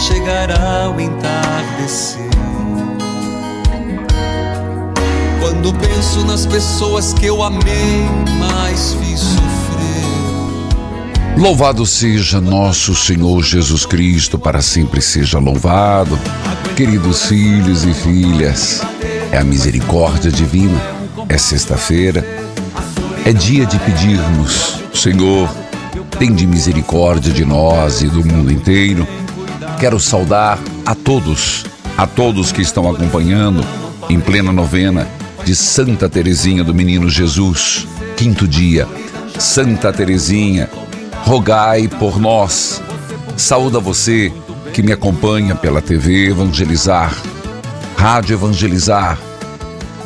Chegará o entardecer. Quando penso nas pessoas que eu amei, mas fiz sofrer. Louvado seja nosso Senhor Jesus Cristo, para sempre seja louvado. Queridos filhos e filhas, é a misericórdia divina. É sexta-feira, é dia de pedirmos, Senhor, tem de misericórdia de nós e do mundo inteiro. Quero saudar a todos, a todos que estão acompanhando em plena novena de Santa Teresinha do Menino Jesus, quinto dia. Santa Teresinha, rogai por nós. Saúda você que me acompanha pela TV Evangelizar, Rádio Evangelizar.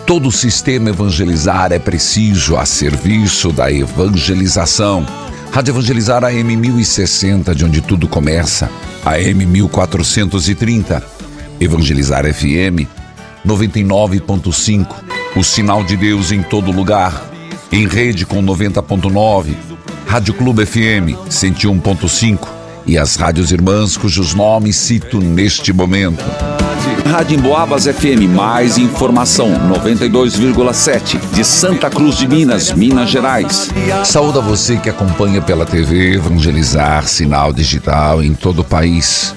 Todo o sistema Evangelizar é preciso a serviço da evangelização. Rádio Evangelizar AM 1060, de onde tudo começa, AM 1430. Evangelizar FM 99.5. O sinal de Deus em todo lugar. Em rede com 90.9. Rádio Clube FM 101.5 e as rádios irmãs cujos nomes cito neste momento. Rádio Emboabas FM, mais informação, 92,7, de Santa Cruz de Minas, Minas Gerais. Saúde a você que acompanha pela TV Evangelizar, sinal digital em todo o país,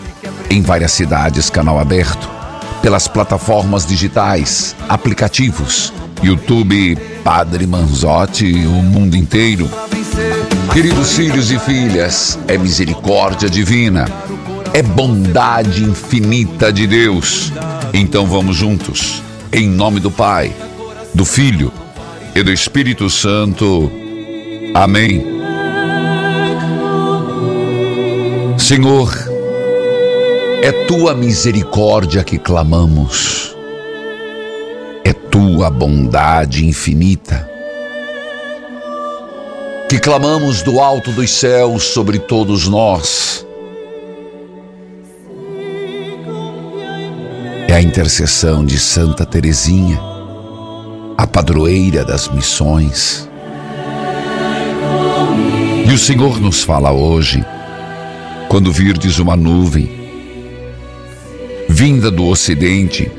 em várias cidades, canal aberto, pelas plataformas digitais, aplicativos, YouTube, Padre Manzotti, o mundo inteiro. Queridos filhos e filhas, é misericórdia divina, é bondade infinita de Deus. Então vamos juntos, em nome do Pai, do Filho e do Espírito Santo. Amém. Senhor, é tua misericórdia que clamamos, é tua bondade infinita que clamamos do alto dos céus sobre todos nós. A intercessão de Santa Teresinha, a padroeira das missões. E o Senhor nos fala hoje, quando virdes uma nuvem vinda do ocidente,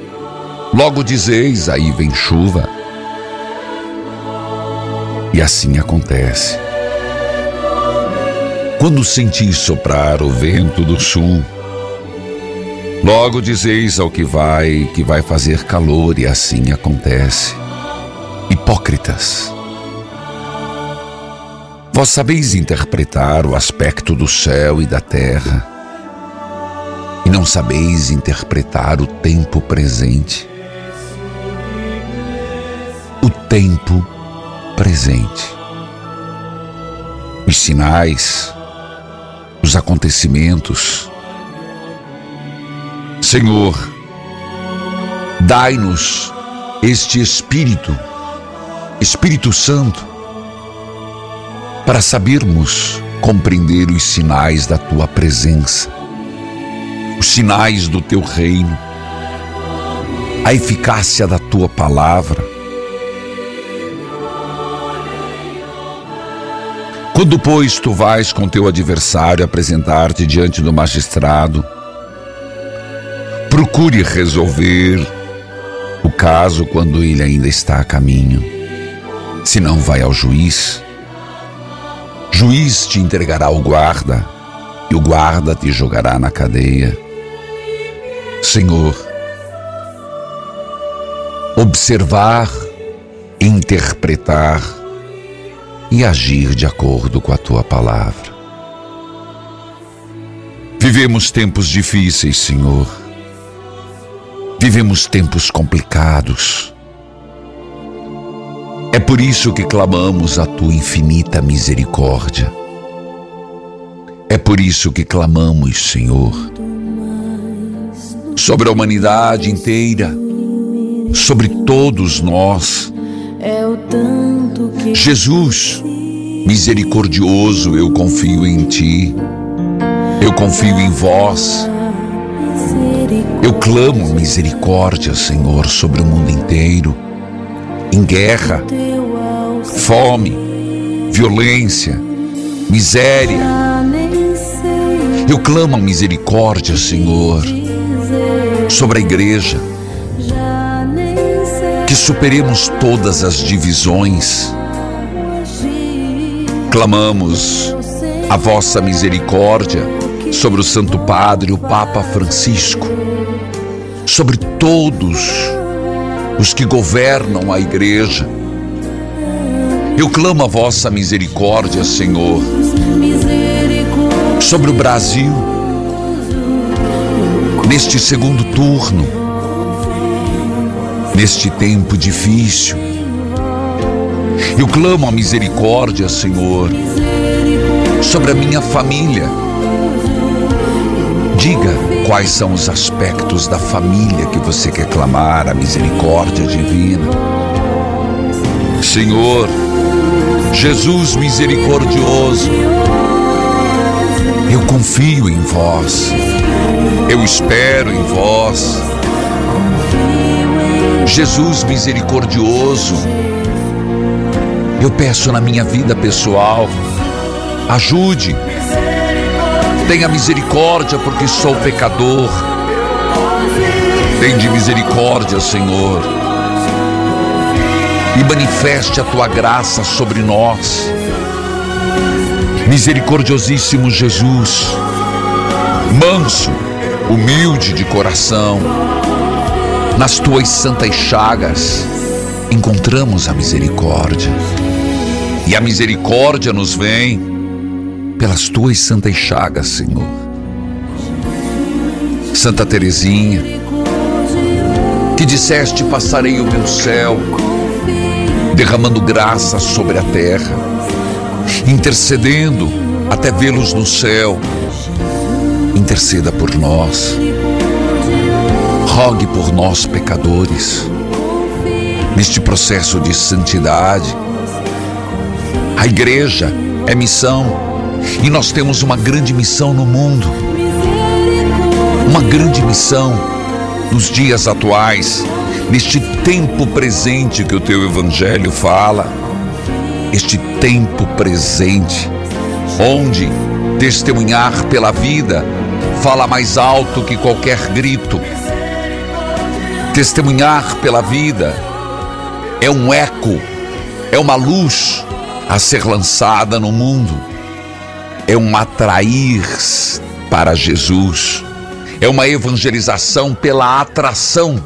logo dizeis: aí vem chuva. E assim acontece. Quando sentis soprar o vento do sul, logo dizeis ao que vai que vai fazer calor, e assim acontece. Hipócritas, vós sabeis interpretar o aspecto do céu e da terra, e não sabeis interpretar o tempo presente. O tempo presente. Os sinais, os acontecimentos. Senhor, dai-nos este Espírito, Espírito Santo, para sabermos compreender os sinais da tua presença, os sinais do teu reino, a eficácia da tua palavra. Quando, pois, tu vais com teu adversário apresentar-te diante do magistrado, procure resolver o caso quando ele ainda está a caminho. Se não, vai ao juiz. Juiz te entregará ao guarda, e o guarda te jogará na cadeia. Senhor, observar, interpretar e agir de acordo com a tua palavra. Vivemos tempos difíceis, Senhor. Vivemos tempos complicados. É por isso que clamamos a tua infinita misericórdia. É por isso que clamamos, Senhor, sobre a humanidade inteira sobre todos nós. Jesus, misericordioso, eu confio em Ti, eu confio em vós. Eu clamo misericórdia, Senhor, sobre o mundo inteiro, em guerra, fome, violência, miséria. Eu clamo a misericórdia, Senhor, sobre a igreja. Que superemos todas as divisões. Clamamos a vossa misericórdia sobre o Santo Padre, o Papa Francisco, sobre todos os que governam a Igreja. Eu clamo a vossa misericórdia, Senhor, sobre o Brasil, neste segundo turno neste tempo difícil. Eu clamo a misericórdia, Senhor, sobre a minha família. Diga quais são os aspectos da família que você quer clamar a misericórdia divina. Senhor, Jesus misericordioso, eu confio em vós, eu espero em vós. Jesus misericordioso, eu peço na minha vida pessoal, ajude, tenha misericórdia porque sou pecador. Tende misericórdia, Senhor, e manifeste a tua graça sobre nós. Misericordiosíssimo Jesus, manso, humilde de coração, nas tuas santas chagas encontramos a misericórdia. E a misericórdia nos vem pelas tuas santas chagas, Senhor. Santa Teresinha, que disseste: Passarei o meu céu, derramando graça sobre a terra, intercedendo até vê-los no céu. Interceda por nós rogue por nós, pecadores, neste processo de santidade. A igreja é missão e nós temos uma grande missão no mundo. Uma grande missão nos dias atuais, neste tempo presente que o teu evangelho fala. Este tempo presente, onde testemunhar pela vida fala mais alto que qualquer grito Testemunhar pela vida é um eco, é uma luz a ser lançada no mundo, é um atrair para Jesus, é uma evangelização pela atração,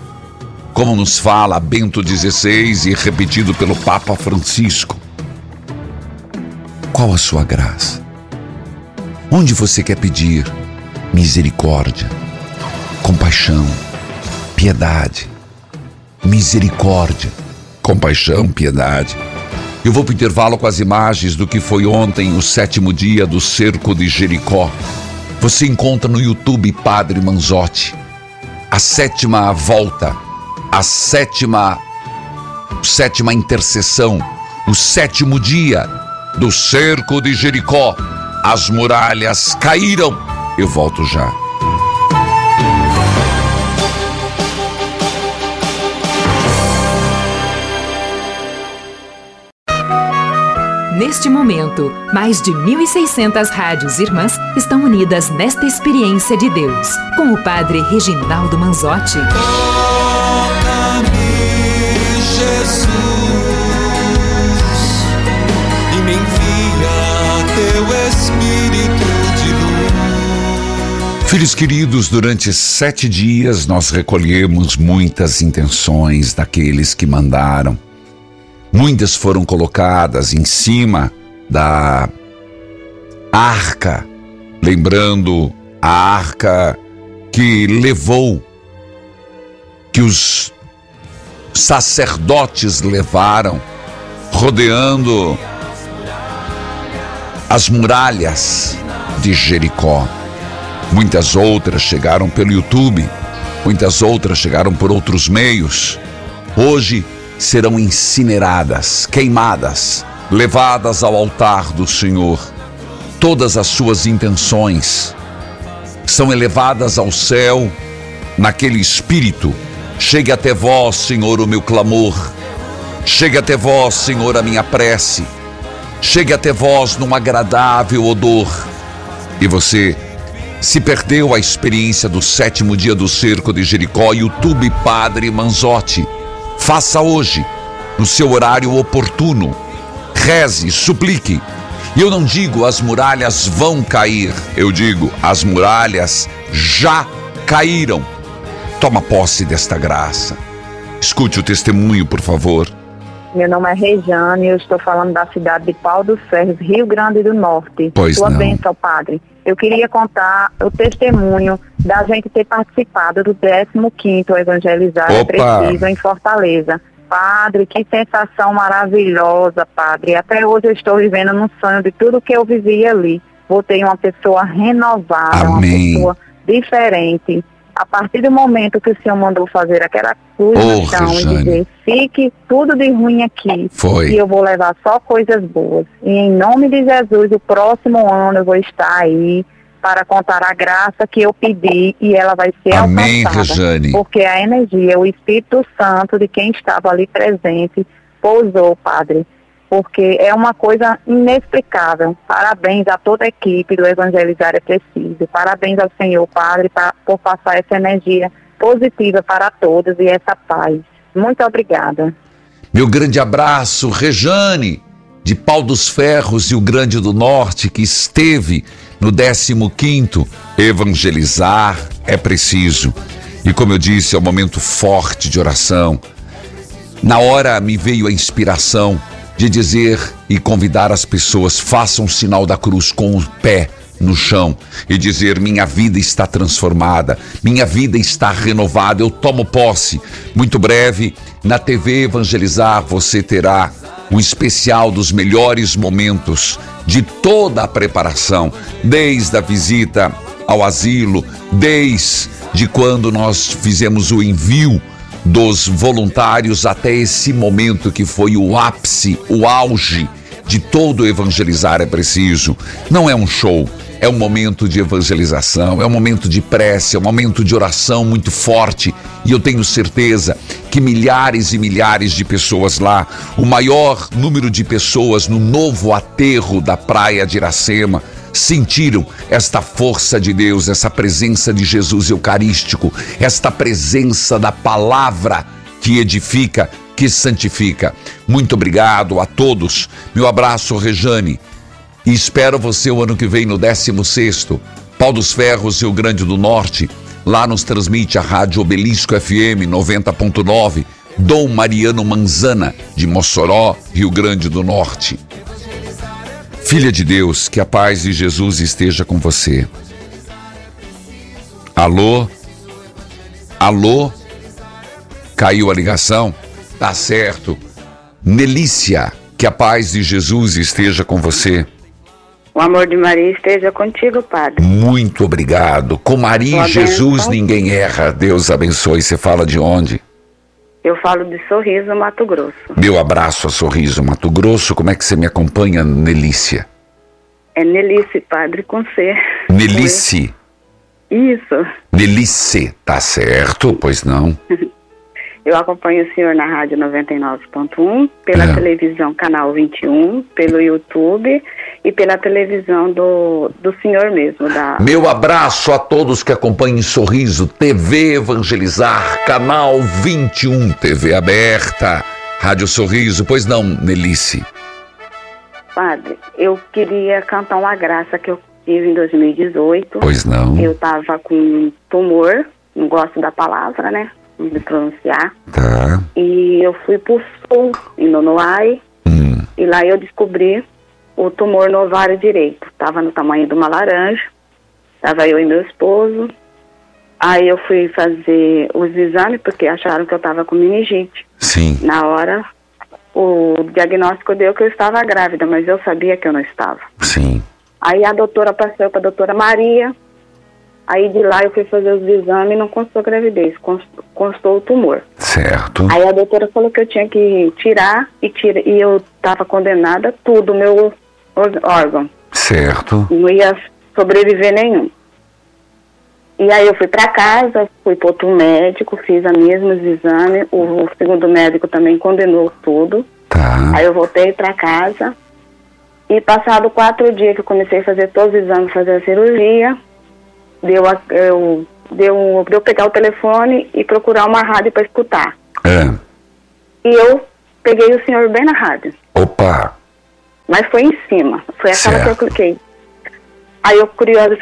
como nos fala Bento XVI e repetido pelo Papa Francisco. Qual a sua graça? Onde você quer pedir misericórdia, compaixão? piedade, misericórdia, compaixão, piedade. Eu vou para o intervalo com as imagens do que foi ontem, o sétimo dia do cerco de Jericó. Você encontra no YouTube Padre Manzotti. A sétima volta, a sétima, sétima intercessão, o sétimo dia do cerco de Jericó. As muralhas caíram. Eu volto já. Neste momento, mais de 1.600 rádios irmãs estão unidas nesta experiência de Deus, com o Padre Reginaldo Manzotti. Toca-me, Jesus, e me envia teu Espírito de luz. Filhos queridos, durante sete dias nós recolhemos muitas intenções daqueles que mandaram. Muitas foram colocadas em cima da arca, lembrando a arca que levou, que os sacerdotes levaram, rodeando as muralhas de Jericó. Muitas outras chegaram pelo YouTube, muitas outras chegaram por outros meios. Hoje serão incineradas, queimadas, levadas ao altar do Senhor. Todas as suas intenções são elevadas ao céu naquele espírito. Chegue até vós, Senhor, o meu clamor. Chegue até vós, Senhor, a minha prece. Chegue até vós num agradável odor. E você se perdeu a experiência do sétimo dia do cerco de Jericó, YouTube Padre Manzotti. Faça hoje, no seu horário oportuno. Reze, suplique. E eu não digo as muralhas vão cair, eu digo as muralhas já caíram. Toma posse desta graça. Escute o testemunho, por favor. Meu nome é Rejane, eu estou falando da cidade de Pau dos Ferros, Rio Grande do Norte. Pois Sua não. bênção, padre. Eu queria contar o testemunho da gente ter participado do 15º Evangelizar é! Preciso em Fortaleza. Padre, que sensação maravilhosa, padre. Até hoje eu estou vivendo num sonho de tudo que eu vivi ali. Voltei uma pessoa renovada, Amém. uma pessoa diferente. A partir do momento que o Senhor mandou fazer aquela chão e dizer, fique tudo de ruim aqui, Foi. e eu vou levar só coisas boas. E em nome de Jesus, o próximo ano eu vou estar aí para contar a graça que eu pedi e ela vai ser Amém, alcançada. Rejane. Porque a energia, o Espírito Santo de quem estava ali presente, pousou, Padre. Porque é uma coisa inexplicável. Parabéns a toda a equipe do Evangelizar é Preciso. Parabéns ao Senhor, Padre, pa- por passar essa energia positiva para todos e essa paz. Muito obrigada. Meu grande abraço, Rejane, de Pau dos Ferros, Rio Grande do Norte, que esteve no 15º Evangelizar é preciso. E como eu disse, é um momento forte de oração. Na hora me veio a inspiração de dizer e convidar as pessoas, façam o sinal da cruz com o pé no chão e dizer: Minha vida está transformada, minha vida está renovada, eu tomo posse. Muito breve, na TV Evangelizar, você terá um especial dos melhores momentos de toda a preparação, desde a visita ao asilo, desde quando nós fizemos o envio dos voluntários até esse momento que foi o ápice, o auge de todo evangelizar é preciso. Não é um show, é um momento de evangelização, é um momento de prece, é um momento de oração muito forte. E eu tenho certeza que milhares e milhares de pessoas lá, o maior número de pessoas no novo aterro da praia de Iracema, sentiram esta força de Deus, essa presença de Jesus Eucarístico, esta presença da palavra que edifica, que santifica. Muito obrigado a todos. Meu abraço, Rejane. E espero você o ano que vem no 16º, Pau dos Ferros, Rio Grande do Norte. Lá nos transmite a Rádio Obelisco FM 90.9, Dom Mariano Manzana, de Mossoró, Rio Grande do Norte. Filha de Deus, que a paz de Jesus esteja com você. Alô? Alô? Caiu a ligação? Tá certo. Nelícia, que a paz de Jesus esteja com você. O amor de Maria esteja contigo, Padre. Muito obrigado. Com Maria e Jesus ninguém erra. Deus abençoe. Você fala de onde? Eu falo de Sorriso, Mato Grosso. Meu abraço a Sorriso, Mato Grosso. Como é que você me acompanha, Nelícia? É Nelice, Padre, com C. Nelice. Isso. Nelice, tá certo? Pois não. Eu acompanho o senhor na rádio 99.1, pela É. televisão canal 21, pelo YouTube e pela televisão do, do senhor mesmo, da Meu abraço a todos que acompanhem Sorriso, TV Evangelizar, canal 21, TV aberta, Rádio Sorriso. Pois não, Nelice? Padre. Eu queria cantar uma graça que eu tive em 2018. Pois não? Eu tava com um tumor, não gosto da palavra, né? De pronunciar. Tá. E eu fui pro sul, em Nonoai, Hum, e lá eu descobri o tumor no ovário direito. Tava no tamanho de uma laranja. Tava eu e meu esposo. Aí eu fui fazer os exames, porque acharam que eu tava com meningite. sim. Na hora, o diagnóstico deu que eu estava grávida, mas eu sabia que eu não estava. Sim. Aí a doutora passou para a doutora Maria. Aí de lá eu fui fazer os exames e não constou gravidez, cons- constou o tumor. Certo. Aí a doutora falou que eu tinha que tirar e, tira, e eu estava condenada tudo, meu órgão. Certo. Não ia sobreviver nenhum. E aí eu fui para casa, fui para outro médico, fiz os mesmos exames. O, o segundo médico também condenou tudo. Tá. Aí eu voltei para casa e passado quatro dias que eu comecei a fazer todos os exames, fazer a cirurgia, deu, a- eu, deu, deu pegar o telefone e procurar uma rádio para escutar. É. E eu peguei o senhor bem na rádio, Opa. Mas foi em cima, foi aquela que eu Certo. cliquei. Aí eu, curiosa,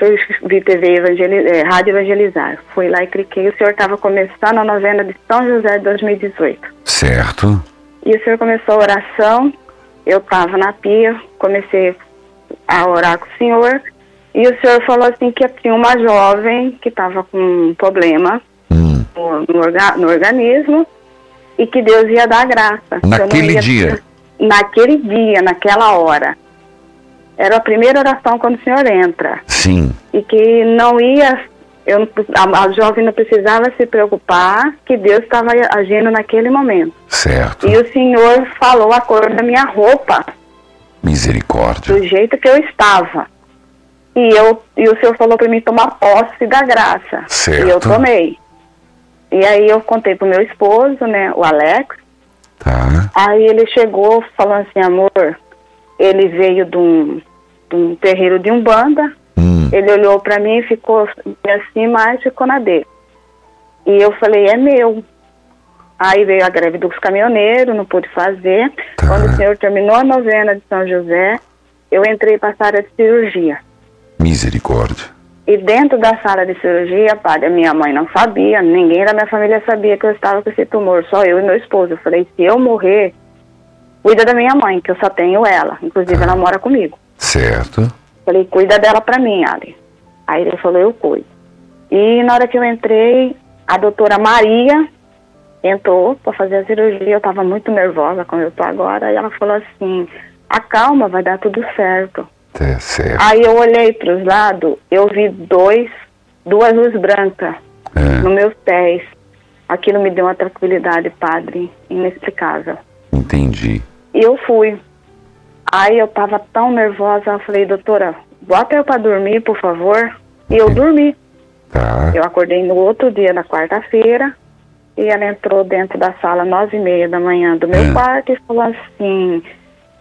vi TV evangeli eh, Rádio Evangelizar. Fui lá e cliquei. O senhor estava começando a novena de São José de 2018. Certo. E o senhor começou a oração, eu estava na pia, comecei a orar com o senhor, e o senhor falou assim que tinha uma jovem que estava com um problema Hum. no, no orga- no organismo e que Deus ia dar graça. Naquele ia- dia? Naquele dia, naquela hora. Era a primeira oração quando o senhor entra. Sim. E que não ia, eu, a, a jovem não precisava se preocupar, que Deus estava agindo naquele momento. Certo. E o senhor falou a cor da minha roupa, Misericórdia. do jeito que eu estava. E, eu, e o senhor falou para mim tomar posse da graça. Certo. E eu tomei. E aí eu contei pro meu esposo, né, o Alex. Tá. Aí ele chegou falando assim, amor, ele veio de um, de um terreiro de Umbanda. Hum. Ele olhou para mim e ficou assim, mas ficou na dele. E eu falei, é meu. Aí veio a greve dos caminhoneiros, não pude fazer. Tá. Quando o senhor terminou a novena de São José, eu entrei para a de cirurgia. Misericórdia. E dentro da sala de cirurgia, padre, a minha mãe não sabia, ninguém da minha família sabia que eu estava com esse tumor, só eu e meu esposo. Eu falei, se eu morrer, cuida da minha mãe, que eu só tenho ela. Inclusive, ela mora comigo. Certo. Falei, cuida dela pra mim, Ali. Aí ele falou, eu cuido. E na hora que eu entrei, a doutora Maria entrou para fazer a cirurgia. Eu tava muito nervosa, como eu tô agora. E ela falou assim, acalma, vai dar tudo certo. Tá certo. Aí eu olhei para os lados, eu vi dois, duas luzes brancas É. nos meus pés. Aquilo me deu uma tranquilidade, padre, inexplicável. Entendi. E eu fui. Aí eu tava tão nervosa, eu falei, doutora, bota eu para dormir, por favor. E eu dormi. Tá. Eu acordei no outro dia, na quarta-feira, e ela entrou dentro da sala nove e meia da manhã do meu Hum. quarto e falou assim,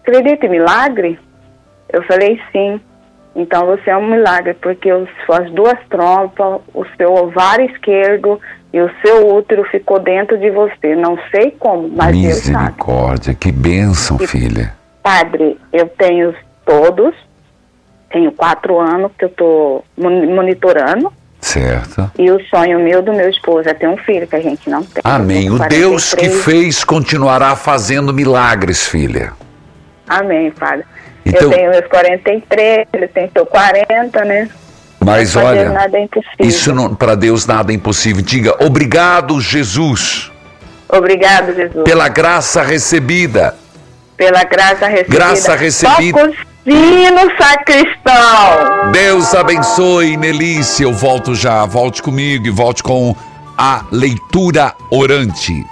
acredita em milagre? Eu falei sim. Então você é um milagre, porque os, suas duas trompas, o seu ovário esquerdo e o seu útero ficou dentro de você. Não sei como, mas. Misericórdia. Que bênção, filha. Padre, eu tenho todos, tenho quatro anos que eu estou monitorando, Certo. e o sonho meu do meu esposo é ter um filho, que a gente não tem. Amém. O Deus que 43. fez continuará fazendo milagres, filha. Amém, Padre. Então- Eu tenho meus 43, ele tem seu 40, né? Mas Pra Deus olha, nada é impossível. isso para Deus nada é impossível. Diga obrigado, Jesus, Obrigado, Jesus, pela graça recebida. pela graça recebida. Graça recebida. Toca o sino, sacristão. Deus abençoe, Nelícia. Eu volto já. Volte comigo e volte com a leitura orante.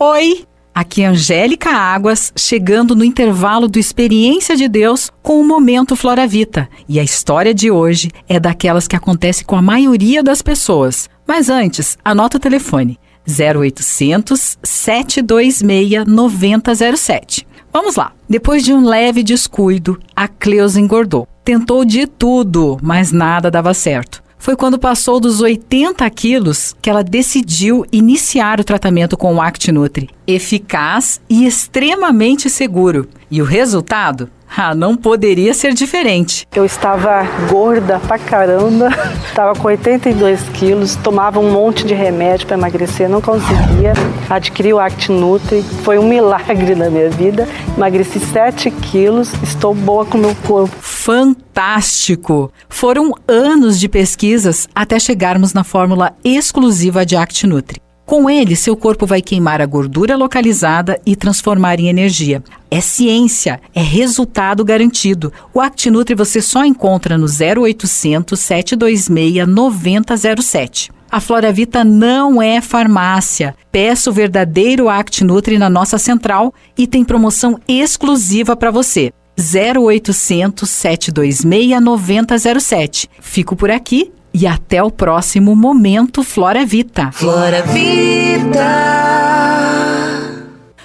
Oi! Aqui é Angélica Águas, chegando no intervalo do Experiência de Deus com o Momento Flora Vita. E a história de hoje é daquelas que acontece com a maioria das pessoas. Mas antes, anota o telefone: 0800 726 9007. Vamos lá. Depois de um leve descuido, a Cleusa engordou. Tentou de tudo, mas nada dava certo foi quando passou dos 80 quilos que ela decidiu iniciar o tratamento com o ActiNutri. Eficaz e extremamente seguro. E o resultado? Ah, não poderia ser diferente. Eu estava gorda pra caramba, estava com 82 quilos, tomava um monte de remédio para emagrecer, não conseguia. Adquiri o ActiNutri, foi um milagre na minha vida. Emagreci 7 quilos, estou boa com o meu corpo. Fantástico! Foram anos de pesquisas até chegarmos na fórmula exclusiva de ActiNutri. Com ele, seu corpo vai queimar a gordura localizada e transformar em energia. É ciência, é resultado garantido. O ActiNutri você só encontra no 0800 726 9007. A Floravita não é farmácia. Peça o verdadeiro ActiNutri na nossa central e tem promoção exclusiva para você. 0800 726 9007. Fico por aqui e até o próximo Momento Flora Vita. Flora Vida.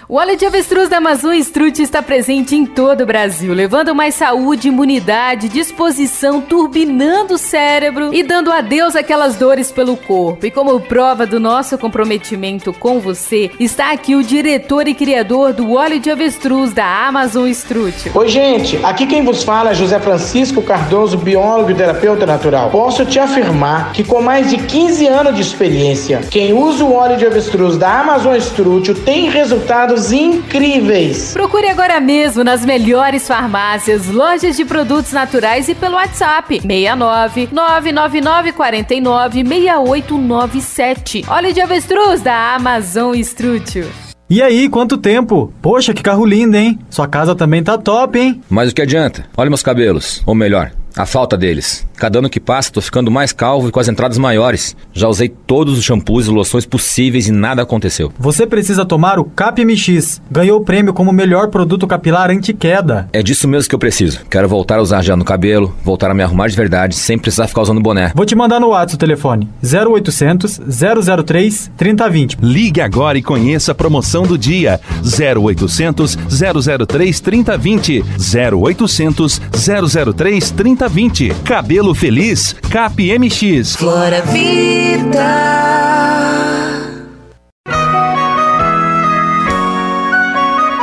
O óleo de avestruz da Amazon Strut está presente em todo o Brasil, levando mais saúde, imunidade, disposição, turbinando o cérebro e dando adeus àquelas dores pelo corpo. E como prova do nosso comprometimento com você, está aqui o diretor e criador do óleo de avestruz da Amazon Strut. Oi, gente, aqui quem vos fala é José Francisco Cardoso, biólogo e terapeuta natural. Posso te afirmar que com mais de 15 anos de experiência, quem usa o óleo de avestruz da Amazon Strut tem resultados incríveis. Procure agora mesmo nas melhores farmácias, lojas de produtos naturais e pelo WhatsApp 69 999 49 6897. Óleo de avestruz da Amazon Estrútil. E aí, quanto tempo? Poxa, que carro lindo, hein? Sua casa também tá top, hein? Mas o que adianta? Olha meus cabelos. Ou melhor, a falta deles. Cada ano que passa, tô ficando mais calvo e com as entradas maiores. Já usei todos os shampoos e loções possíveis e nada aconteceu. Você precisa tomar o CapMX. Ganhou o prêmio como melhor produto capilar anti-queda. É disso mesmo que eu preciso. Quero voltar a usar gel no cabelo, voltar a me arrumar de verdade, sem precisar ficar usando boné. Vou te mandar no WhatsApp o telefone: 0800 003 3020. Ligue agora e conheça a promoção do dia: 0800 003 3020. 0800 003 3020. Cabelo Feliz, CapMX. Flora Vida.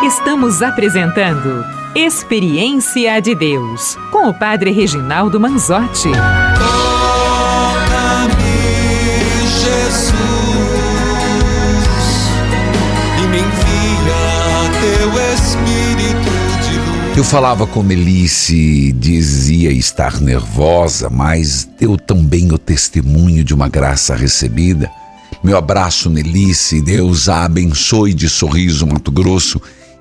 Estamos apresentando Experiência de Deus com o Padre Reginaldo Manzotti. Eu falava com Melice, dizia estar nervosa, mas deu também o testemunho de uma graça recebida. Meu abraço, Nelice, Deus a abençoe de sorriso, Mato Grosso,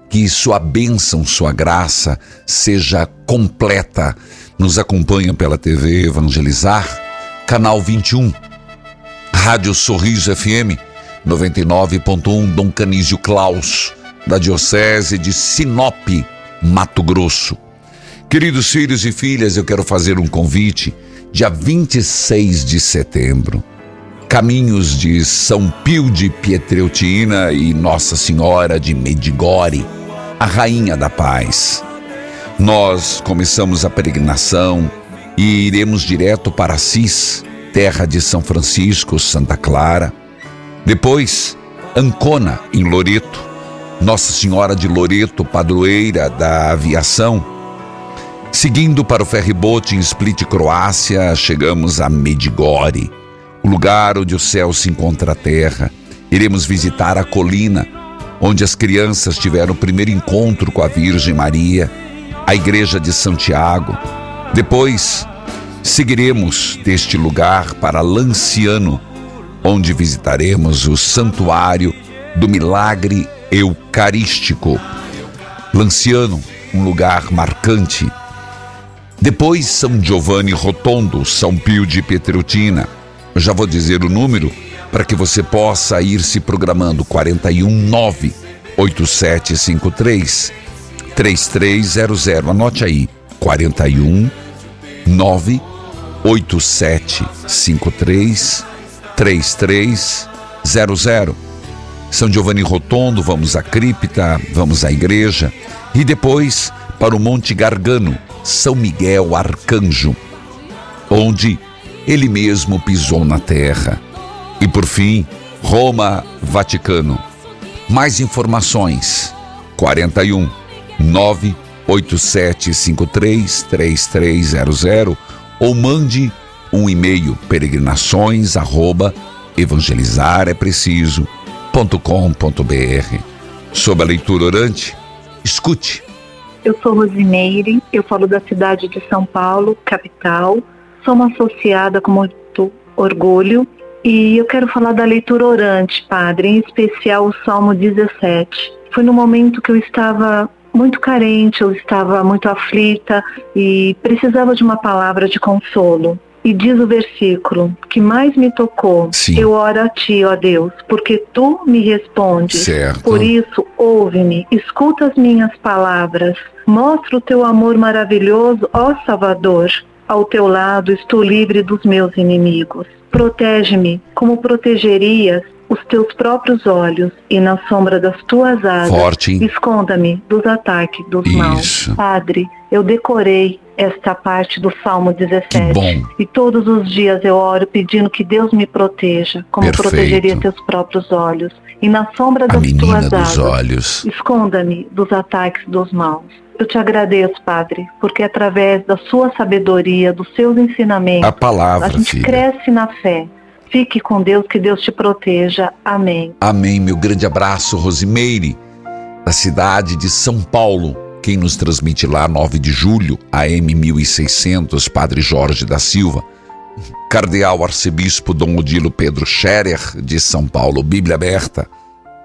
que sua bênção, sua graça seja completa. Nos acompanha pela TV Evangelizar, canal 21, Rádio Sorriso FM 99.1, Dom Canísio Klaus, da Diocese de Sinop, Mato Grosso. Queridos filhos e filhas, eu quero fazer um convite. Dia 26 de setembro, caminhos de São Pio de Pietreutina e Nossa Senhora de Medigore, a Rainha da Paz. Nós começamos a peregrinação e iremos direto para Assis, terra de São Francisco, Santa Clara. Depois, Ancona, em Loreto, Nossa Senhora de Loreto, padroeira da aviação. Seguindo para o ferryboat em Split, Croácia, chegamos a Medigore, o lugar onde o céu se encontra a terra. Iremos visitar a colina onde as crianças tiveram o primeiro encontro com a Virgem Maria, a igreja de Santiago. Depois, seguiremos deste lugar para Lanciano, onde visitaremos o Santuário do Milagre Eucarístico. Lanciano, um lugar marcante. Depois, São Giovanni Rotondo, São Pio de Pietreutina. Eu já vou dizer o número para que você possa ir se programando 419 8753 3300. Anote aí. 41 98753 3300. São Giovanni Rotondo, vamos à cripta, vamos à igreja e depois para o Monte Gargano, São Miguel Arcanjo, onde ele mesmo pisou na terra. E por fim, Roma, Vaticano. Mais informações: 41 98753 3300 ou mande um e-mail peregrinações arroba evangelizar é preciso.com.br. Sob a leitura orante, escute. Eu sou Rosimeire, eu falo da cidade de São Paulo, capital. Sou uma associada com muito orgulho e eu quero falar da leitura orante, Padre, em especial o Salmo 17. Foi no momento que eu estava muito carente, eu estava muito aflita e precisava de uma palavra de consolo. E diz o versículo que mais me tocou: Sim. Eu oro a ti, ó Deus, porque tu me respondes. Certo. Por isso, ouve-me, escuta as minhas palavras. Mostra o teu amor maravilhoso, ó Salvador. Ao teu lado estou livre dos meus inimigos. Protege-me como protegerias os teus próprios olhos e na sombra das tuas asas. Esconda-me dos ataques dos Isso. maus. Padre, eu decorei esta parte do Salmo 17. Que bom. E todos os dias eu oro pedindo que Deus me proteja, como Perfeito. protegeria teus próprios olhos. E na sombra das tuas asas. olhos. Esconda-me dos ataques dos maus. Eu te agradeço, Padre, porque através da sua sabedoria, dos seus ensinamentos, A palavra, a gente filha. cresce na fé. Fique com Deus, que Deus te proteja. Amém. Amém. Meu grande abraço, Rosimeire, da cidade de São Paulo. Quem nos transmite lá, 9 de julho, AM 1600, Padre Jorge da Silva. Cardeal Arcebispo Dom Odilo Pedro Scherer, de São Paulo, Bíblia aberta.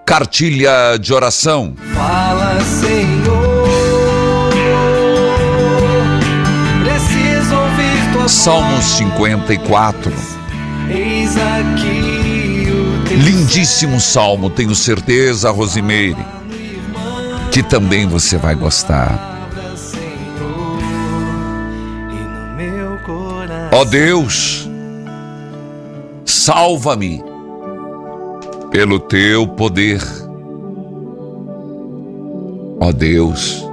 Cartilha de oração. Fala, Senhor. Preciso ouvir tua Salmo 54. voz. Eis aqui o teu Lindíssimo salmo, tenho certeza, Rosimeire, que também você vai gostar. Ó Deus, salva-me pelo teu poder. Ó Deus,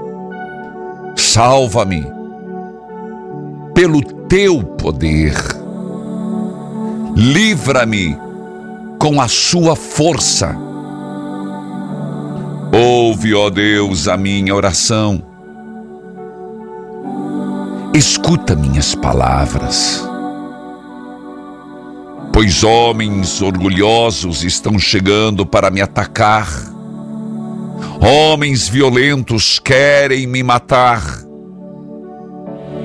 salva-me pelo teu poder. Livra-me com a sua força. Ouve, ó Deus, a minha oração. Escuta minhas palavras. Pois homens orgulhosos estão chegando para me atacar. Homens violentos querem me matar.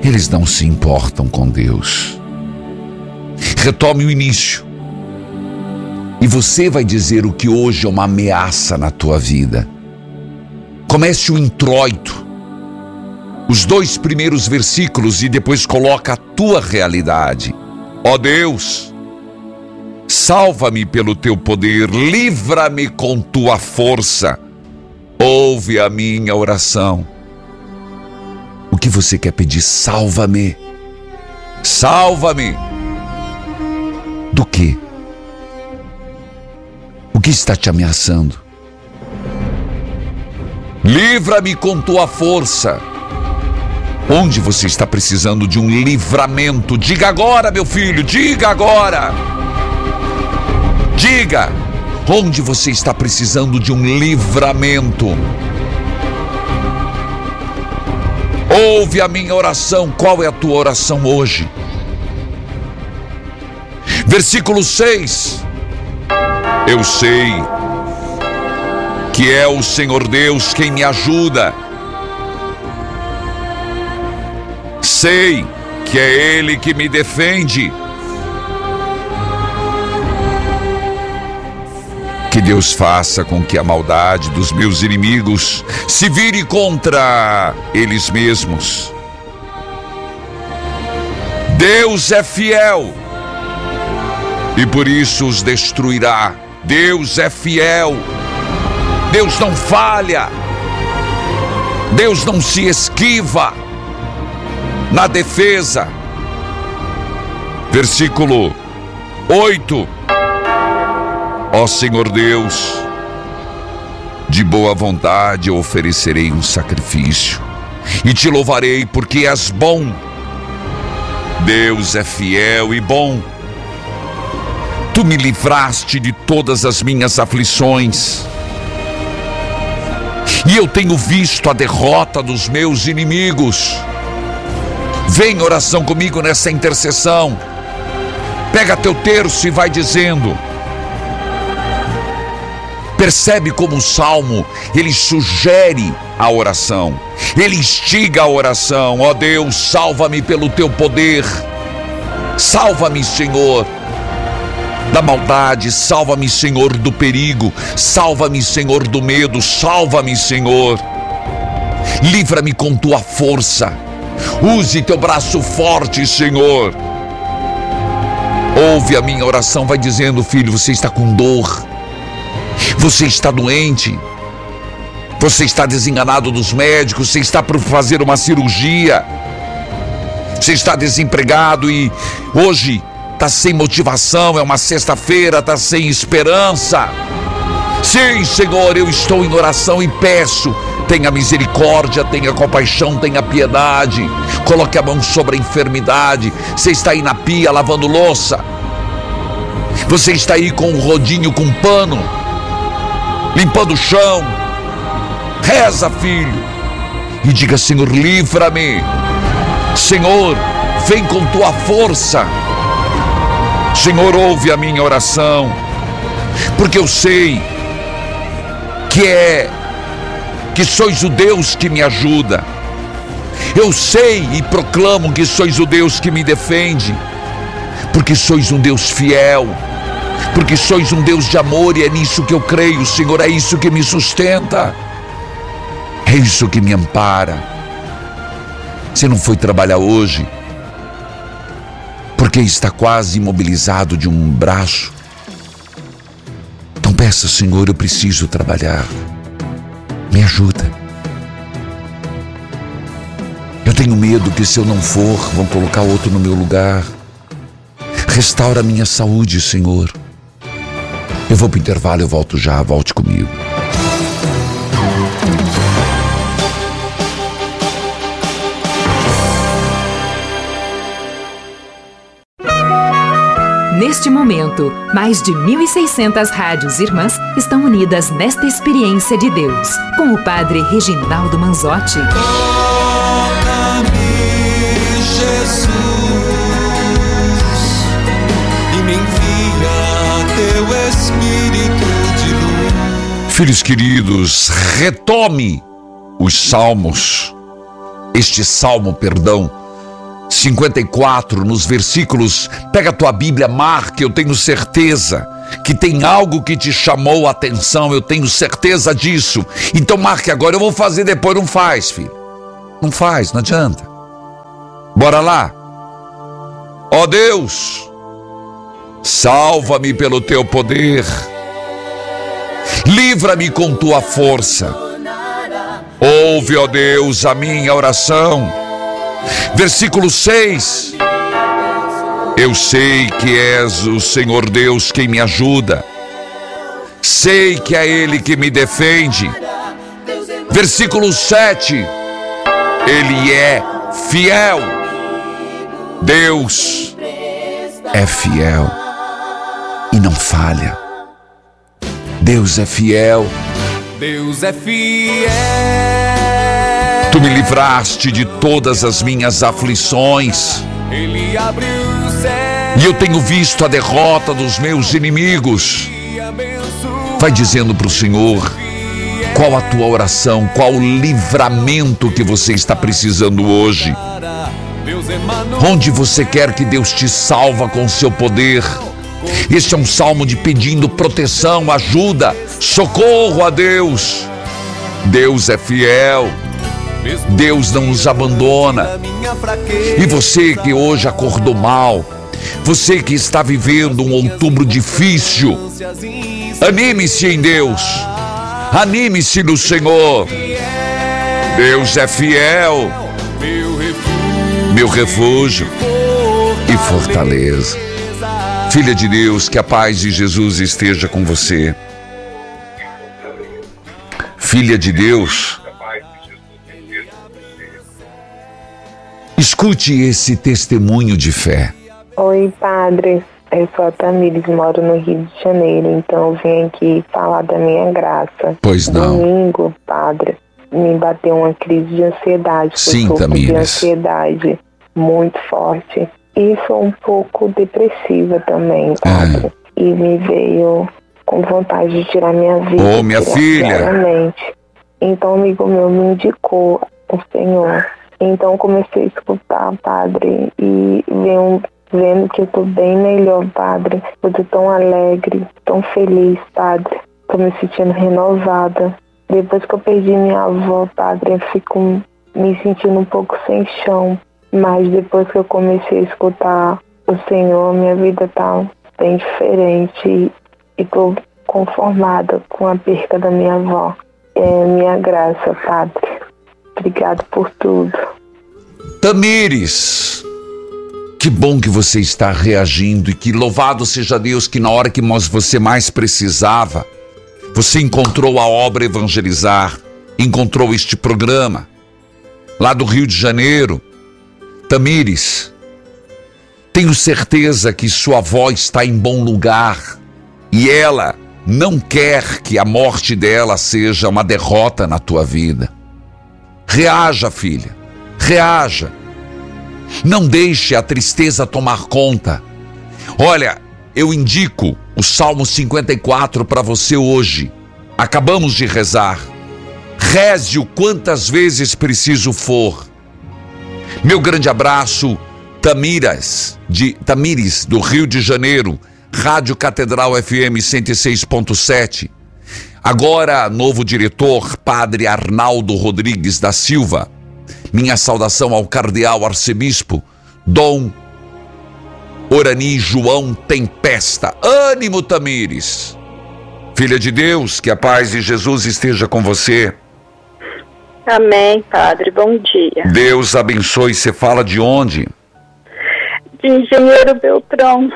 Eles não se importam com Deus. Retome o início. E você vai dizer o que hoje é uma ameaça na tua vida. Comece o introito os dois primeiros versículos e depois coloca a tua realidade. Ó Deus, salva-me pelo teu poder, livra-me com tua força. Ouve a minha oração. O que você quer pedir? Salva-me. Salva-me. Do que? O que está te ameaçando? Livra-me com tua força. Onde você está precisando de um livramento? Diga agora, meu filho, diga agora. Diga onde você está precisando de um livramento. Ouve a minha oração. Qual é a tua oração hoje? Versículo 6. Eu sei que é o Senhor Deus quem me ajuda. Sei que é Ele que me defende. Que Deus faça com que a maldade dos meus inimigos se vire contra eles mesmos. Deus é fiel e por isso os destruirá. Deus é fiel Deus não falha. Deus não se esquiva na defesa. Versículo 8. Ó Senhor Deus, de boa vontade oferecerei um sacrifício e te louvarei porque és bom. Deus é fiel e bom. Tu me livraste de todas as minhas aflições. E eu tenho visto a derrota dos meus inimigos. Vem oração comigo nessa intercessão. Pega teu terço e vai dizendo: Percebe como o salmo ele sugere a oração, ele instiga a oração. Ó oh Deus, salva-me pelo teu poder, salva-me, Senhor, da maldade, salva-me, Senhor, do perigo, salva-me, Senhor, do medo, salva-me, Senhor. Livra-me com tua força, use teu braço forte, Senhor. Ouve a minha oração, vai dizendo, filho, você está com dor você está doente. Você está desenganado dos médicos. Você está por fazer uma cirurgia. Você está desempregado e hoje está sem motivação. É uma sexta-feira, está sem esperança. Sim, Senhor, eu estou em oração e peço. Tenha misericórdia, tenha compaixão, tenha piedade. Coloque a mão sobre a enfermidade. Você está aí na pia lavando louça. Você está aí com um rodinho com pano limpando o chão. Reza, filho, e diga: Senhor, livra-me. Senhor, vem com tua força. Senhor, ouve a minha oração, porque eu sei que é que sois o Deus que me ajuda. Eu sei e proclamo que sois o Deus que me defende, porque sois um Deus fiel porque sois um Deus de amor e é nisso que eu creio, Senhor, é isso que me sustenta, é isso que me ampara. Você não foi trabalhar hoje está quase imobilizado de um braço. Então peça, Senhor, eu preciso trabalhar. Me ajuda. Eu tenho medo que se eu não for, vão colocar outro no meu lugar. Restaura minha saúde, Senhor. Eu vou para o intervalo, eu volto já, volte comigo. Neste momento, mais de 1.600 rádios irmãs estão unidas nesta experiência de Deus, com o Padre Reginaldo Manzotti. Filhos queridos, retome os salmos, este salmo, perdão, 54, nos versículos. Pega a tua Bíblia, marque, eu tenho certeza que tem algo que te chamou a atenção, eu tenho certeza disso. Então marque agora, eu vou fazer depois, não faz, filho. Não faz, não adianta. Bora lá. Ó Deus, salva-me pelo teu poder livra-me com tua força. Ouve, ó Deus, a minha oração. Versículo 6. Eu sei que és o Senhor Deus quem me ajuda. Sei que é Ele que me defende. Versículo 7. Ele é fiel. Deus é fiel e não falha. Deus é fiel. Deus é fiel. Tu me livraste de todas as minhas aflições. E eu tenho visto a derrota dos meus inimigos. Vai dizendo para o Senhor qual a tua oração, qual o livramento que você está precisando hoje. Onde você quer que Deus te salva com seu poder. Este é um salmo de pedindo proteção, ajuda, socorro a Deus. Deus é fiel. Deus não nos abandona. E você que hoje acordou mal, você que está vivendo um outubro difícil, anime-se em Deus. Anime-se no Senhor. Deus é fiel, meu refúgio e fortaleza. Filha de Deus, que a paz de Jesus esteja com você. Filha de Deus, escute esse testemunho de fé. Oi, padre. Eu sou a Tamires, moro no Rio de Janeiro, então eu vim aqui falar da minha graça. Pois não. Domingo, padre, me bateu uma crise de ansiedade. Sim, sofro de Tamires. ansiedade muito forte. E sou um pouco depressiva também, padre. E me veio com vontade de tirar minha vida. Ô, minha tirar filha. Então, um amigo meu me indicou o Senhor. Então, comecei a escutar, padre, e vendo que eu tô bem melhor, padre. Eu tô tão alegre, tão feliz, padre. Tô me sentindo renovada. Depois que eu perdi minha avó, padre, eu fico me sentindo um pouco sem chão. Mas depois que eu comecei a escutar o Senhor, minha vida tá bem diferente. E tô conformada com a perca da minha avó. É minha graça, padre. Obrigado por tudo. Tamires, que bom que você está reagindo e que louvado seja Deus que na hora que você mais precisava, você encontrou a obra Evangelizar, encontrou este programa lá do Rio de Janeiro. Tamires, tenho certeza que sua avó está em bom lugar e ela não quer que a morte dela seja uma derrota na tua vida. Reaja, filha. Reaja. Não deixe a tristeza tomar conta. Olha, eu indico o Salmo 54 para você hoje. Acabamos de rezar. Reze-o quantas vezes preciso for. Meu grande abraço, Tamiras, de Tamires, do Rio de Janeiro, Rádio Catedral FM 106.7. Agora, novo diretor, Padre Arnaldo Rodrigues da Silva. Minha saudação ao cardeal arcebispo Dom Orani João Tempesta. Ânimo, Tamires. Filha de Deus, que a paz de Jesus esteja com você. Amém, padre. Bom dia. Deus abençoe. Você fala de onde? De engenheiro Beltrão.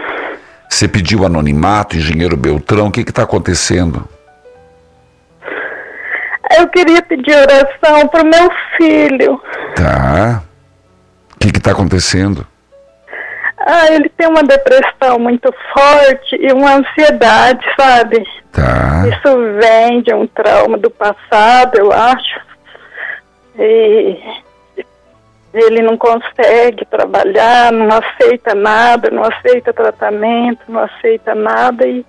Você pediu anonimato, engenheiro Beltrão. O que está acontecendo? Eu queria pedir oração para o meu filho. Tá. O que está acontecendo? Ah, ele tem uma depressão muito forte e uma ansiedade, sabe? Tá. Isso vem de um trauma do passado, eu acho. E ele não consegue trabalhar, não aceita nada, não aceita tratamento, não aceita nada. E,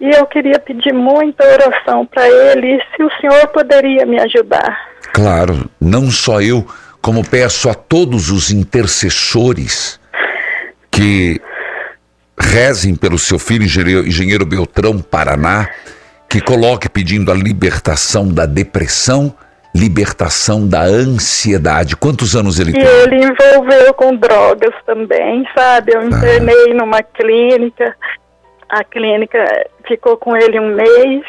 e eu queria pedir muita oração para ele, se o senhor poderia me ajudar. Claro, não só eu, como peço a todos os intercessores que rezem pelo seu filho, engenheiro, Beltrão Paraná, que coloque pedindo a libertação da depressão, libertação da ansiedade. Quantos anos ele E tem? ele envolveu com drogas também, sabe? Eu internei numa clínica, a clínica ficou com ele um mês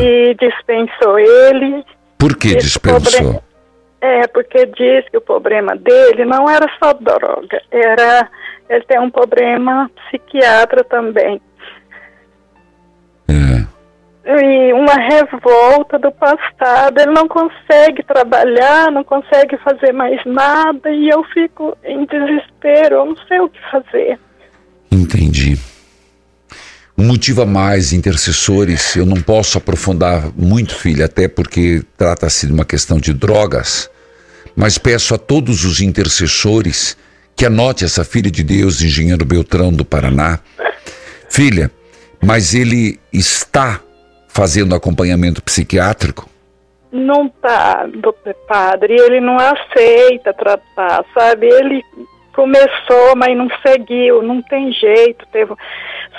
e dispensou ele. Por que dispensou? É, porque diz que o problema dele não era só droga, era ele tem um problema psiquiatra também. E uma revolta do passado, ele não consegue trabalhar, não consegue fazer mais nada e eu fico em desespero, eu não sei o que fazer. Entendi. Um motivo a mais, intercessores, eu não posso aprofundar muito, filha, até porque trata-se de uma questão de drogas, mas peço a todos os intercessores que anote essa filha de Deus, engenheiro Beltrão do Paraná. Filha, mas ele está fazendo acompanhamento psiquiátrico? Não tá, doutor padre, ele não aceita tratar, sabe? Ele começou, mas não seguiu, não tem jeito. Teve...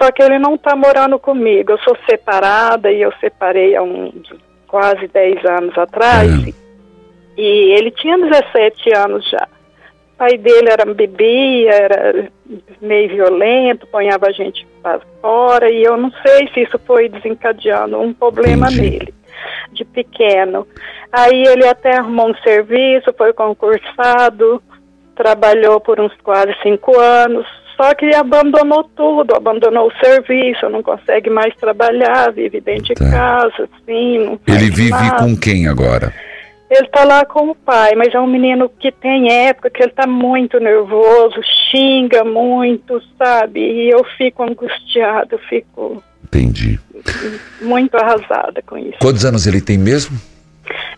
Só que ele não tá morando comigo. Eu sou separada e eu separei há uns quase 10 anos atrás. E ele tinha 17 anos já. O pai dele era bebia, era meio violento, ponhava a gente para fora, e eu não sei se isso foi desencadeando um problema nele. de pequeno. Aí ele até arrumou um serviço, foi concursado, trabalhou por uns quase cinco anos, só que abandonou tudo, abandonou o serviço, não consegue mais trabalhar, vive dentro de Tá. casa, assim. Ele vive nada. com quem agora? Ele tá lá com o pai, mas é um menino que tem época que ele tá muito nervoso, xinga muito, sabe? E eu fico angustiada, eu fico Entendi. muito arrasada com isso. Quantos anos ele tem mesmo?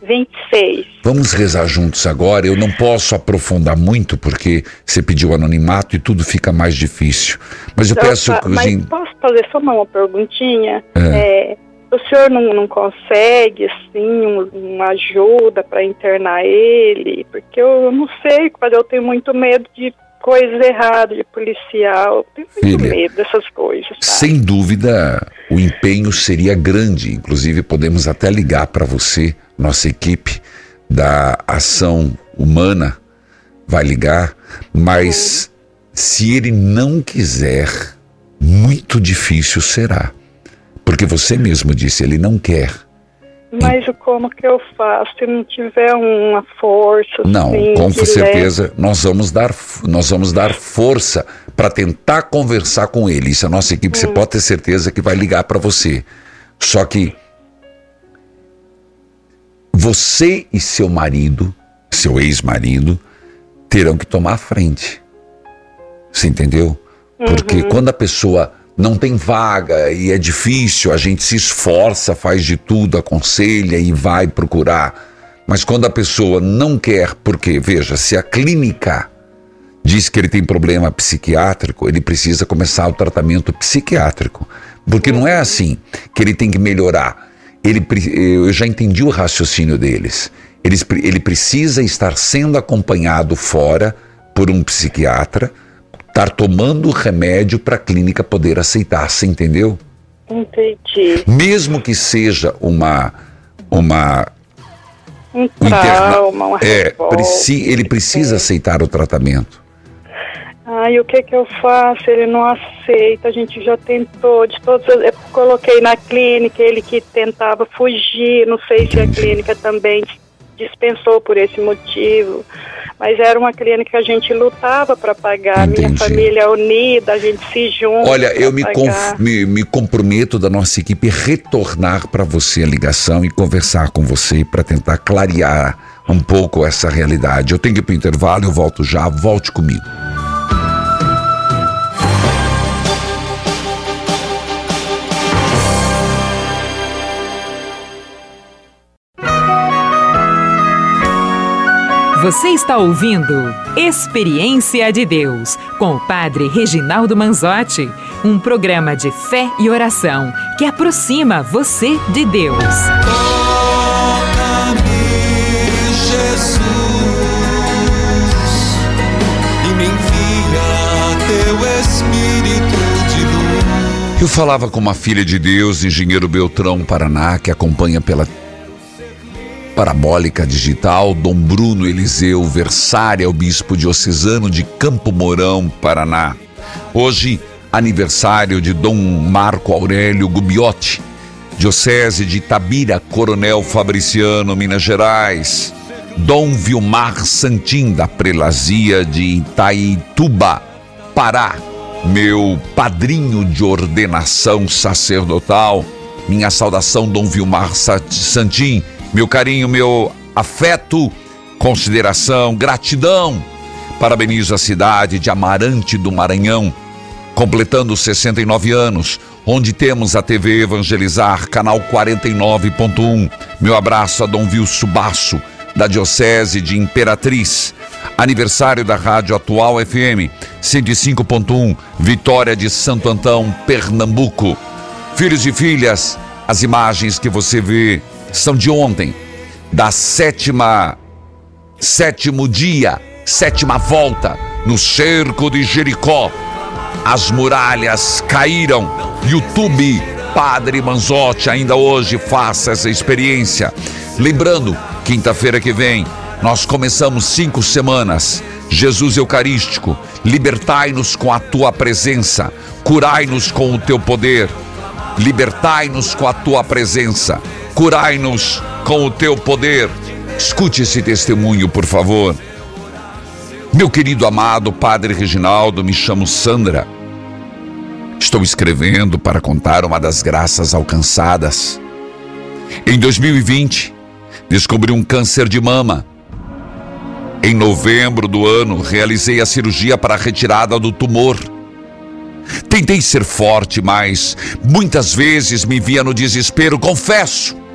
26. Vamos rezar juntos agora. Eu não posso aprofundar muito porque você pediu anonimato e tudo fica mais difícil. Mas eu peço que mas gente- posso fazer só uma perguntinha? É. É, o senhor não, não consegue, assim, um- uma ajuda para internar ele? Porque eu não sei, eu tenho muito medo de coisas erradas, de policial. Tenho Filha, medo dessas coisas. Sem dúvida, o empenho seria grande. Inclusive, podemos até ligar para você, nossa equipe da ação humana vai ligar, mas se ele não quiser, muito difícil será. Porque você mesmo disse, ele não quer. Mas como que eu faço se não tiver uma força? Não, assim, com certeza nós vamos dar nós vamos dar força para tentar conversar com ele. Isso a nossa equipe, você pode ter certeza que vai ligar para você. Só que você e seu marido, seu ex-marido, terão que tomar a frente. Você entendeu? Porque quando a pessoa não tem vaga e é difícil, a gente se esforça, faz de tudo, aconselha e vai procurar. Mas quando a pessoa não quer, porque, veja, se a clínica diz que ele tem problema psiquiátrico, ele precisa começar o tratamento psiquiátrico. Porque não é assim que ele tem que melhorar. Ele, eu já entendi o raciocínio deles. Eles, pre- ele precisa estar sendo acompanhado fora por um psiquiatra, estar tomando remédio para a clínica poder aceitar, você entendeu? Entendi. Mesmo que seja uma uma Um trauma, uma é, preci- ele precisa aceitar o tratamento. Ai, o que que eu faço? Ele não aceita. A gente já tentou de todos. Eu coloquei na clínica ele que tentava fugir. Não sei se a clínica também dispensou por esse motivo. Mas era uma clínica que a gente lutava para pagar. Minha família é unida, a gente se junta. Olha, eu me, me, me comprometo da nossa equipe retornar para você a ligação e conversar com você para tentar clarear um pouco essa realidade. Eu tenho que ir para o intervalo, eu volto já, volte comigo. Você está ouvindo Experiência de Deus com o Padre Reginaldo Manzotti, um programa de fé e oração que aproxima você de Deus. Jesus, e me envia teu Espírito de luz. Eu falava com uma filha de Deus, engenheiro Beltrão, Paraná, que acompanha pela parabólica digital, Dom Bruno Eliseu Versária, o bispo diocesano de Campo Mourão, Paraná. Hoje, aniversário de Dom Marco Aurélio Gubiotti, diocese de Itabira, Coronel Fabriciano, Minas Gerais. Dom Vilmar Santim, da prelazia de Itaituba, Pará, meu padrinho de ordenação sacerdotal. Minha saudação, Dom Vilmar Sa- Santim. Meu carinho, meu afeto, consideração, gratidão. Parabenizo a cidade de Amarante do Maranhão, completando 69 anos, onde temos a TV Evangelizar, canal 49.1. Meu abraço a Dom Vilso Basso, da Diocese de Imperatriz. Aniversário da Rádio Atual FM, 105.1, Vitória de Santo Antão, Pernambuco. Filhos e filhas, as imagens que você vê são de ontem, da sétima, sétimo dia, sétima volta no cerco de Jericó. As muralhas caíram. YouTube, Padre Manzotti, ainda hoje faça essa experiência. Lembrando, quinta-feira que vem, nós começamos cinco semanas. Jesus Eucarístico, libertai-nos com a tua presença, curai-nos com o teu poder, libertai-nos com a tua presença, curai-nos com o teu poder. Escute esse testemunho, por favor. Meu querido amado Padre Reginaldo, me chamo Sandra. Estou escrevendo para contar uma das graças alcançadas. Em 2020, descobri um câncer de mama. Em novembro do ano, realizei a cirurgia para a retirada do tumor. Tentei ser forte, mas muitas vezes me via no desespero, confesso.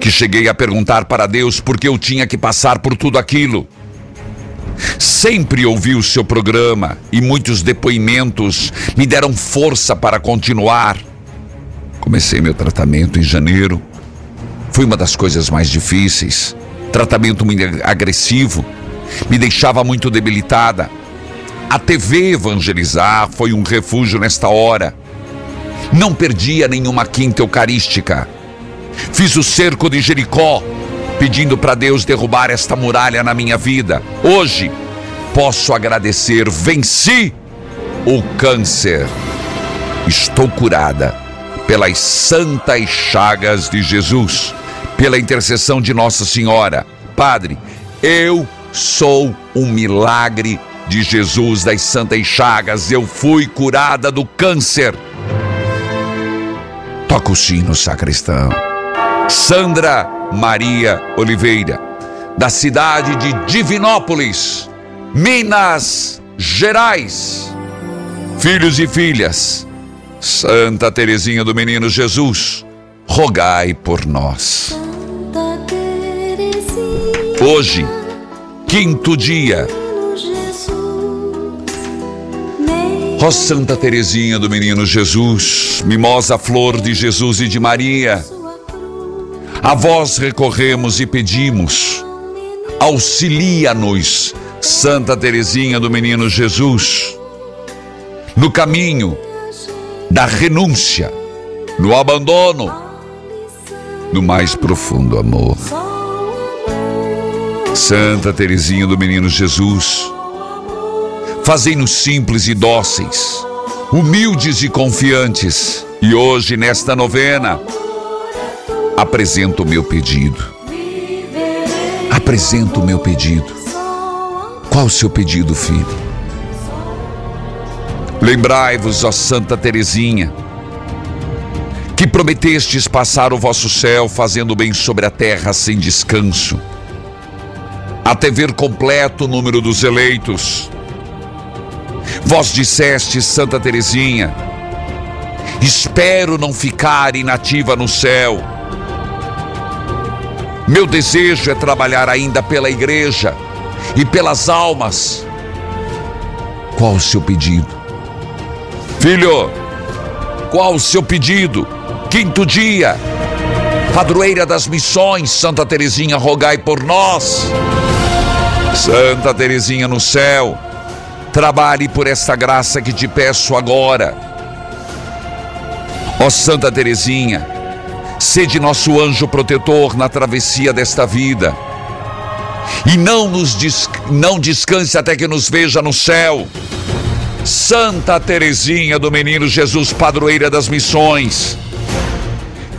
Que cheguei a perguntar para Deus por que eu tinha que passar por tudo aquilo. Sempre ouvi o seu programa e muitos depoimentos me deram força para continuar. Comecei meu tratamento em janeiro. Foi uma das coisas mais difíceis. Tratamento muito agressivo. Me deixava muito debilitada. A TV Evangelizar foi um refúgio nesta hora. Não perdia nenhuma quinta eucarística. Fiz o cerco de Jericó pedindo para Deus derrubar esta muralha na minha vida. Hoje, posso agradecer, venci o câncer. Estou curada pelas santas chagas de Jesus, pela intercessão de Nossa Senhora. Padre, eu sou um milagre de Jesus das santas chagas. Eu fui curada do câncer. Toca o sino, sacristão. Sandra Maria Oliveira, da cidade de Divinópolis, Minas Gerais. Filhos e filhas, Santa Teresinha do Menino Jesus, rogai por nós. Hoje, quinto dia. Ó Santa Teresinha do Menino Jesus, mimosa flor de Jesus e de Maria, a vós recorremos e pedimos, auxilia-nos, Santa Teresinha do Menino Jesus, no caminho da renúncia, no abandono, no mais profundo amor. Santa Teresinha do Menino Jesus, fazei-nos simples e dóceis, humildes e confiantes, e hoje, nesta novena, apresento o meu pedido. Apresento o meu pedido. Qual o seu pedido, filho? Lembrai-vos, ó Santa Teresinha, que prometestes passar o vosso céu fazendo bem sobre a terra sem descanso, até ver completo o número dos eleitos. Vós disseste, Santa Teresinha, espero não ficar inativa no céu meu desejo é trabalhar ainda pela igreja e pelas almas. Qual o seu pedido? Filho, qual o seu pedido? Quinto dia. Padroeira das missões, Santa Teresinha, rogai por nós. Santa Teresinha no céu, trabalhe por esta graça que te peço agora. Ó Santa Teresinha, Sede nosso anjo protetor na travessia desta vida. E não nos des... não descanse até que nos veja no céu. Santa Teresinha do Menino Jesus, padroeira das missões.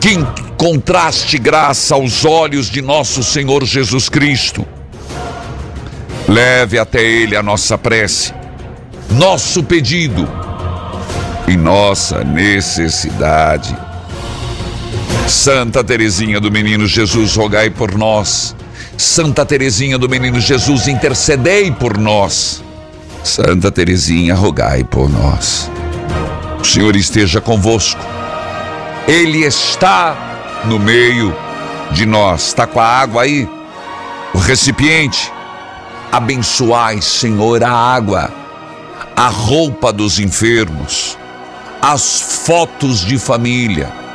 Que contraste graça aos olhos de nosso Senhor Jesus Cristo. Leve até Ele a nossa prece, nosso pedido e nossa necessidade. Santa Teresinha do Menino Jesus, rogai por nós. Santa Teresinha do Menino Jesus, intercedei por nós. Santa Teresinha, rogai por nós. O Senhor esteja convosco. Ele está no meio de nós. Está com a água aí? O recipiente. Abençoai, Senhor, a água, a roupa dos enfermos, as fotos de família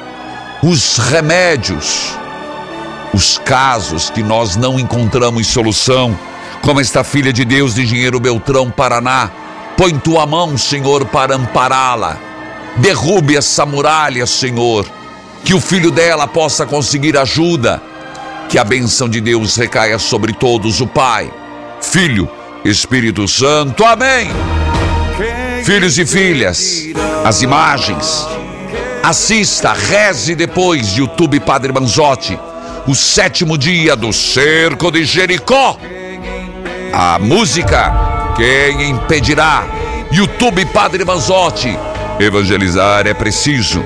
os remédios, os casos que nós não encontramos solução, como esta filha de Deus de Engenheiro Beltrão, Paraná. Põe tua mão, Senhor, para ampará-la. Derrube essa muralha, Senhor. Que o filho dela possa conseguir ajuda. Que a bênção de Deus recaia sobre todos, o Pai, Filho, Espírito Santo. Amém. Filhos e filhas, as imagens Assista, reze depois, YouTube Padre Manzotti, o sétimo dia do Cerco de Jericó. A música, quem impedirá? YouTube Padre Manzotti, evangelizar é preciso.